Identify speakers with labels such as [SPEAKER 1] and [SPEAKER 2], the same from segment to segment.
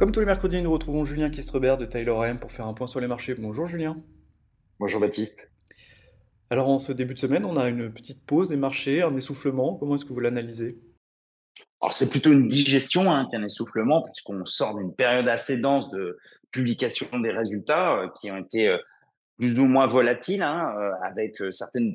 [SPEAKER 1] Comme tous les mercredis, nous retrouvons Julien Kistrebert de Taylor M pour faire un point sur les marchés. Bonjour Julien.
[SPEAKER 2] Bonjour Baptiste.
[SPEAKER 1] Alors en ce début de semaine, on a une petite pause des marchés, un essoufflement. Comment est-ce que vous l'analysez?
[SPEAKER 2] Alors c'est plutôt une digestion hein, qu'un essoufflement, puisqu'on sort d'une période assez dense de publication des résultats euh, qui ont été euh, plus ou moins volatiles, hein, euh, avec certaines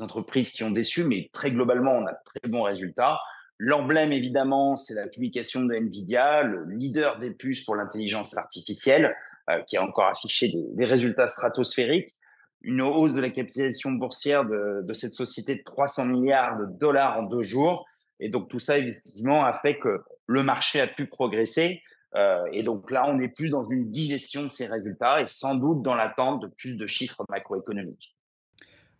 [SPEAKER 2] entreprises qui ont déçu, mais très globalement, on a de très bons résultats. L'emblème, évidemment, c'est la publication de Nvidia, le leader des puces pour l'intelligence artificielle, qui a encore affiché des, résultats stratosphériques. Une hausse de la capitalisation boursière de, de, cette société de 300 milliards de dollars en deux jours. Et donc, tout ça, effectivement, a fait que le marché a pu progresser. Euh, et donc là, on est plus dans une digestion de ces résultats et sans doute dans l'attente de plus de chiffres macroéconomiques.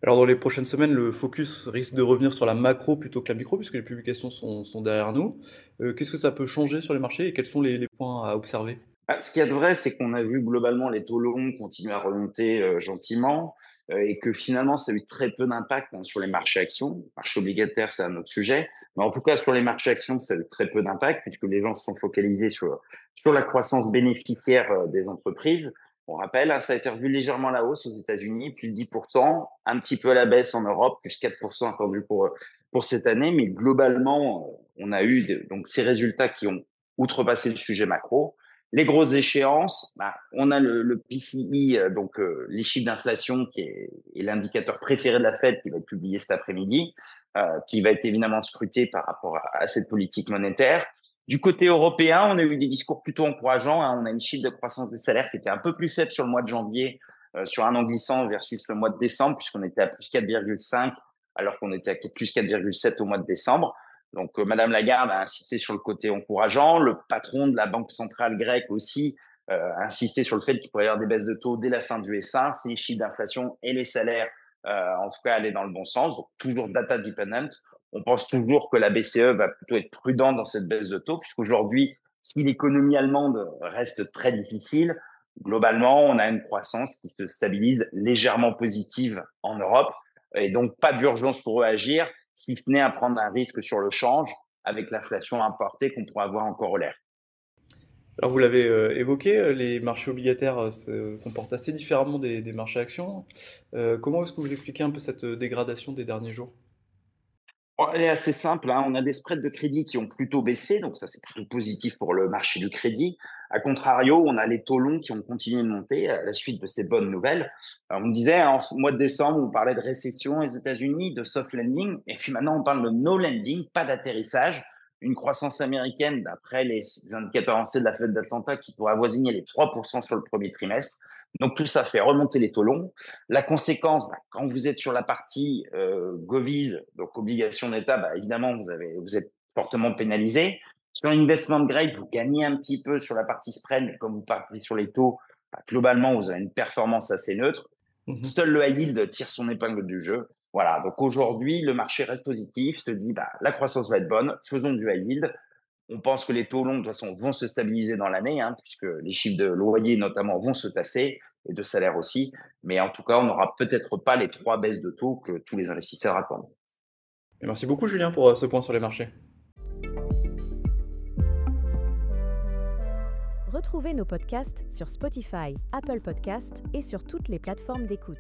[SPEAKER 1] Alors dans les prochaines semaines, le focus risque de revenir sur la macro plutôt que la micro, puisque les publications sont, derrière nous. Euh, qu'est-ce que ça peut changer sur les marchés et quels sont les, points à observer?
[SPEAKER 2] Bah, Ce qu'il y a de vrai, c'est qu'on a vu globalement les taux longs continuer à remonter euh, gentiment. Euh, et que finalement, ça a eu très peu d'impact hein, sur les marchés actions. Marché obligataire, c'est un autre sujet. Mais en tout cas, sur les marchés actions, ça a eu très peu d'impact puisque les gens se sont focalisés sur, sur la croissance bénéficiaire des entreprises. On rappelle, hein, ça a été revu légèrement à la hausse aux États-Unis, plus de 10%, un petit peu à la baisse en Europe, plus 4% attendu pour, pour cette année. Mais globalement, on a eu donc ces résultats qui ont outrepassé le sujet macro. Les grosses échéances, bah, on a le, le PCI, euh, donc euh, les chiffres d'inflation, qui est, l'indicateur préféré de la Fed, qui va être publié cet après-midi, euh, qui va être évidemment scruté par rapport à, cette politique monétaire. Du côté européen, on a eu des discours plutôt encourageants. Hein. On a une chiffre de croissance des salaires qui était un peu plus faible sur le mois de janvier, sur un an glissant versus le mois de décembre, puisqu'on était à plus 4,5 alors qu'on était à plus 4,7 au mois de décembre. Donc, euh, Madame Lagarde a insisté sur le côté encourageant. Le patron de la Banque centrale grecque aussi euh, a insisté sur le fait qu'il pourrait y avoir des baisses de taux dès la fin du S1 si les chiffres d'inflation et les salaires, euh, en tout cas, allaient dans le bon sens. Donc, toujours data dependent. On pense toujours que la BCE va plutôt être prudente dans cette baisse de taux, puisqu'aujourd'hui, si l'économie allemande reste très difficile, globalement, on a une croissance qui se stabilise légèrement positive en Europe. Et donc, pas d'urgence pour eux à agir si n'est à prendre un risque sur le change avec l'inflation importée qu'on pourra avoir en corollaire.
[SPEAKER 1] Alors vous l'avez euh, évoqué, euh, les marchés obligataires euh, se comportent assez différemment des, marchés actions. comment est-ce que vous expliquez un peu cette dégradation des derniers jours?
[SPEAKER 2] Est assez simple. Hein. On a des spreads de crédit qui ont plutôt baissé, donc ça c'est plutôt positif pour le marché du crédit. A contrario, on a les taux longs qui ont continué de monter à la suite de ces bonnes nouvelles. on disait hein, en mois de décembre, on parlait de récession aux États-Unis, de soft landing, et puis maintenant on parle de no landing, pas d'atterrissage. Une croissance américaine, d'après les indicateurs avancés de la Fed d'Atlanta, qui pourrait avoisiner les 3% sur le premier trimestre. Donc tout ça fait remonter les taux longs. La conséquence, bah, quand vous êtes sur la partie euh, Govies, donc obligation d'État, bah, évidemment vous, avez, vous êtes fortement pénalisé. Sur l'investment grade, vous gagnez un petit peu sur la partie spread, mais comme vous partez sur les taux, bah, globalement vous avez une performance assez neutre. Mmh Seul le high yield tire son épingle du jeu. Voilà, donc aujourd'hui, le marché reste positif, se dit bah, la croissance va être bonne, faisons du high yield. On pense que les taux longs, de toute façon, vont se stabiliser dans l'année, hein, puisque les chiffres de loyer, notamment, vont se tasser, et de salaire aussi. Mais en tout cas, on n'aura peut-être pas les trois baisses de taux que tous les investisseurs attendent.
[SPEAKER 1] merci beaucoup, Julien, pour euh, ce point sur les marchés.
[SPEAKER 3] Retrouvez nos podcasts sur Spotify, Apple Podcasts et sur toutes les plateformes d'écoute.